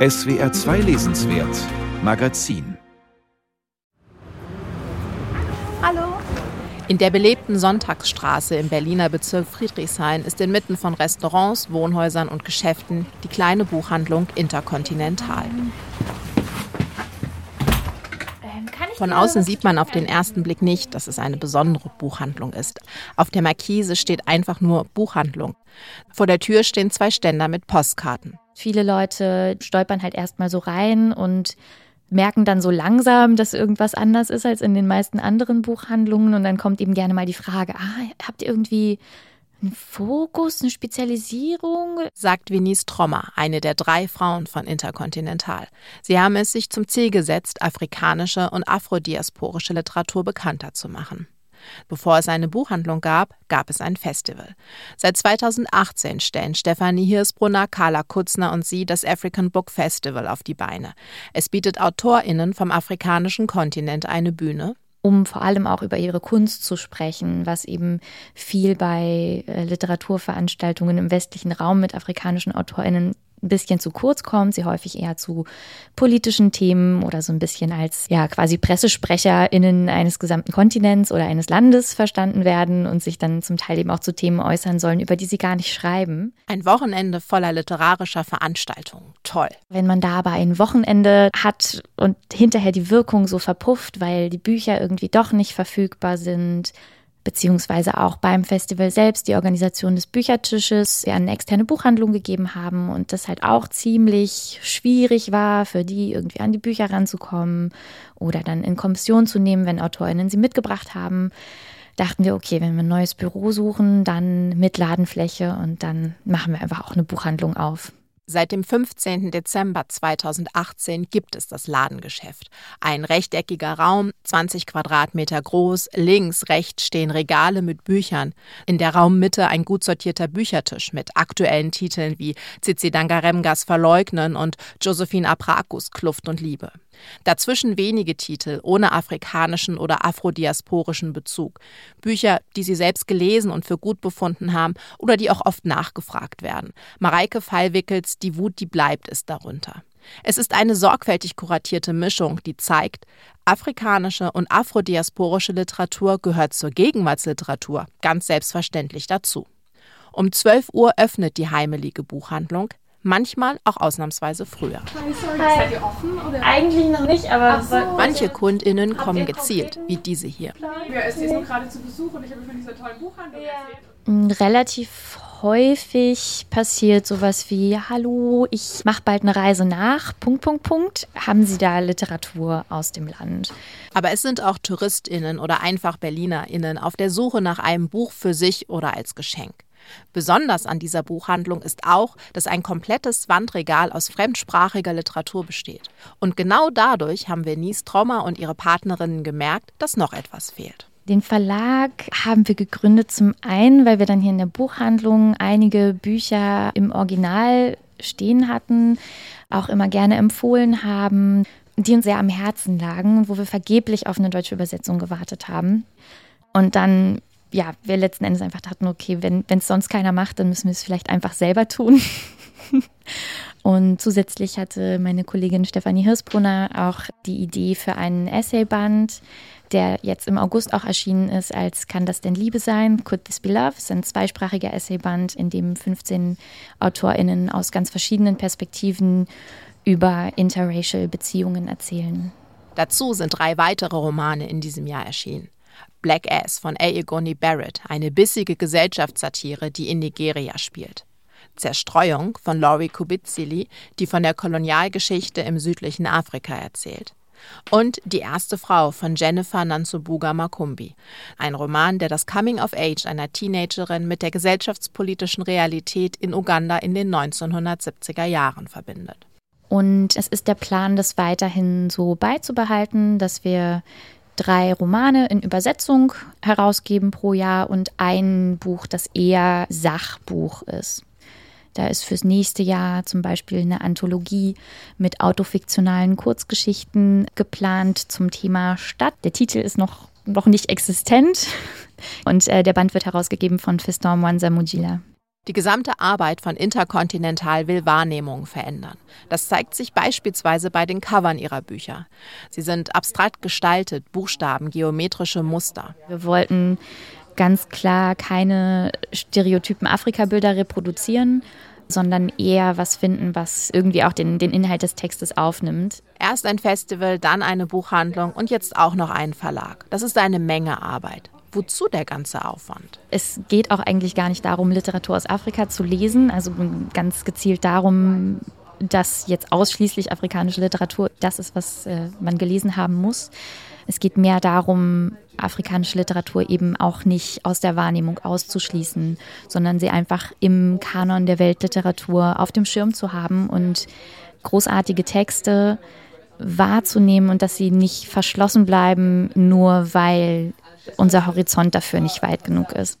SWR 2 Lesenswert Magazin Hallo. In der belebten Sonntagsstraße im Berliner Bezirk Friedrichshain ist inmitten von Restaurants, Wohnhäusern und Geschäften die kleine Buchhandlung Interkontinental. Von außen sieht man auf den ersten Blick nicht, dass es eine besondere Buchhandlung ist. Auf der Markise steht einfach nur Buchhandlung. Vor der Tür stehen zwei Ständer mit Postkarten. Viele Leute stolpern halt erstmal so rein und merken dann so langsam, dass irgendwas anders ist als in den meisten anderen Buchhandlungen. Und dann kommt eben gerne mal die Frage, ah, habt ihr irgendwie ein Fokus, eine Spezialisierung? Sagt Venice Trommer, eine der drei Frauen von Interkontinental. Sie haben es sich zum Ziel gesetzt, afrikanische und afrodiasporische Literatur bekannter zu machen. Bevor es eine Buchhandlung gab, gab es ein Festival. Seit 2018 stellen Stefanie Hirsbrunner, Carla Kutzner und sie das African Book Festival auf die Beine. Es bietet AutorInnen vom afrikanischen Kontinent eine Bühne, um vor allem auch über ihre Kunst zu sprechen, was eben viel bei äh, Literaturveranstaltungen im westlichen Raum mit afrikanischen AutorInnen ein bisschen zu kurz kommt, sie häufig eher zu politischen Themen oder so ein bisschen als ja quasi PressesprecherInnen eines gesamten Kontinents oder eines Landes verstanden werden und sich dann zum Teil eben auch zu Themen äußern sollen, über die sie gar nicht schreiben. Ein Wochenende voller literarischer Veranstaltungen. Toll. Wenn man da aber ein Wochenende hat und hinterher die Wirkung so verpufft, weil die Bücher irgendwie doch nicht verfügbar sind, beziehungsweise auch beim Festival selbst die Organisation des Büchertisches wir eine externe Buchhandlung gegeben haben und das halt auch ziemlich schwierig war, für die irgendwie an die Bücher ranzukommen oder dann in Kommission zu nehmen, wenn AutorInnen sie mitgebracht haben. Dachten wir, okay, wenn wir ein neues Büro suchen, dann mit Ladenfläche und dann machen wir einfach auch eine Buchhandlung auf. Seit dem 15. Dezember 2018 gibt es das Ladengeschäft. Ein rechteckiger Raum, 20 Quadratmeter groß, links, rechts stehen Regale mit Büchern. In der Raummitte ein gut sortierter Büchertisch mit aktuellen Titeln wie Zizi Dangaremgas Verleugnen und Josephine Aprakus Kluft und Liebe. Dazwischen wenige Titel ohne afrikanischen oder afrodiasporischen Bezug. Bücher, die sie selbst gelesen und für gut befunden haben oder die auch oft nachgefragt werden. Mareike Fallwickels Die Wut, die bleibt, ist darunter. Es ist eine sorgfältig kuratierte Mischung, die zeigt, afrikanische und afrodiasporische Literatur gehört zur Gegenwartsliteratur ganz selbstverständlich dazu. Um 12 Uhr öffnet die heimelige Buchhandlung manchmal auch ausnahmsweise früher. Seid ihr offen? Oder? Eigentlich noch nicht, aber so, Manche KundInnen kommen gezielt, wie diese hier. Ja, ist jetzt nur gerade zu Besuch und ich habe von dieser tollen Buchhandlung ja. erzählt. Mm, relativ häufig passiert sowas wie Hallo, ich mache bald eine Reise nach. Punkt Punkt Punkt. Haben Sie da Literatur aus dem Land? Aber es sind auch Touristinnen oder einfach Berlinerinnen auf der Suche nach einem Buch für sich oder als Geschenk. Besonders an dieser Buchhandlung ist auch, dass ein komplettes Wandregal aus fremdsprachiger Literatur besteht. Und genau dadurch haben Venice Trommer und ihre Partnerinnen gemerkt, dass noch etwas fehlt. Den Verlag haben wir gegründet zum einen, weil wir dann hier in der Buchhandlung einige Bücher im Original stehen hatten, auch immer gerne empfohlen haben, die uns sehr am Herzen lagen, wo wir vergeblich auf eine deutsche Übersetzung gewartet haben. Und dann ja, wir letzten Endes einfach dachten, okay, wenn es sonst keiner macht, dann müssen wir es vielleicht einfach selber tun. Und zusätzlich hatte meine Kollegin Stefanie Hirsbrunner auch die Idee für einen Essayband, der jetzt im August auch erschienen ist als Kann das denn Liebe sein? Could this be love? Es ist ein zweisprachiger Essayband, in dem 15 AutorInnen aus ganz verschiedenen Perspektiven über interracial Beziehungen erzählen. Dazu sind drei weitere Romane in diesem Jahr erschienen. Black Ass von Aegoni Barrett, eine bissige Gesellschaftssatire, die in Nigeria spielt. Zerstreuung von Laurie Kubizili, die von der Kolonialgeschichte im südlichen Afrika erzählt. Und Die erste Frau von Jennifer Nansubuga Makumbi, ein Roman, der das Coming of Age einer Teenagerin mit der gesellschaftspolitischen Realität in Uganda in den 1970er Jahren verbindet. Und es ist der Plan, das weiterhin so beizubehalten, dass wir drei Romane in Übersetzung herausgeben pro Jahr und ein Buch, das eher Sachbuch ist. Da ist fürs nächste Jahr zum Beispiel eine Anthologie mit autofiktionalen Kurzgeschichten geplant zum Thema Stadt. Der Titel ist noch, noch nicht existent und äh, der Band wird herausgegeben von Fiston Mwanza Mujila. Die gesamte Arbeit von Interkontinental will Wahrnehmungen verändern. Das zeigt sich beispielsweise bei den Covern ihrer Bücher. Sie sind abstrakt gestaltet, Buchstaben, geometrische Muster. Wir wollten ganz klar keine stereotypen Afrika-Bilder reproduzieren, sondern eher was finden, was irgendwie auch den, den Inhalt des Textes aufnimmt. Erst ein Festival, dann eine Buchhandlung und jetzt auch noch einen Verlag. Das ist eine Menge Arbeit. Wozu der ganze Aufwand? Es geht auch eigentlich gar nicht darum, Literatur aus Afrika zu lesen, also ganz gezielt darum, dass jetzt ausschließlich afrikanische Literatur das ist, was äh, man gelesen haben muss. Es geht mehr darum, afrikanische Literatur eben auch nicht aus der Wahrnehmung auszuschließen, sondern sie einfach im Kanon der Weltliteratur auf dem Schirm zu haben und großartige Texte wahrzunehmen und dass sie nicht verschlossen bleiben, nur weil unser Horizont dafür nicht weit genug ist.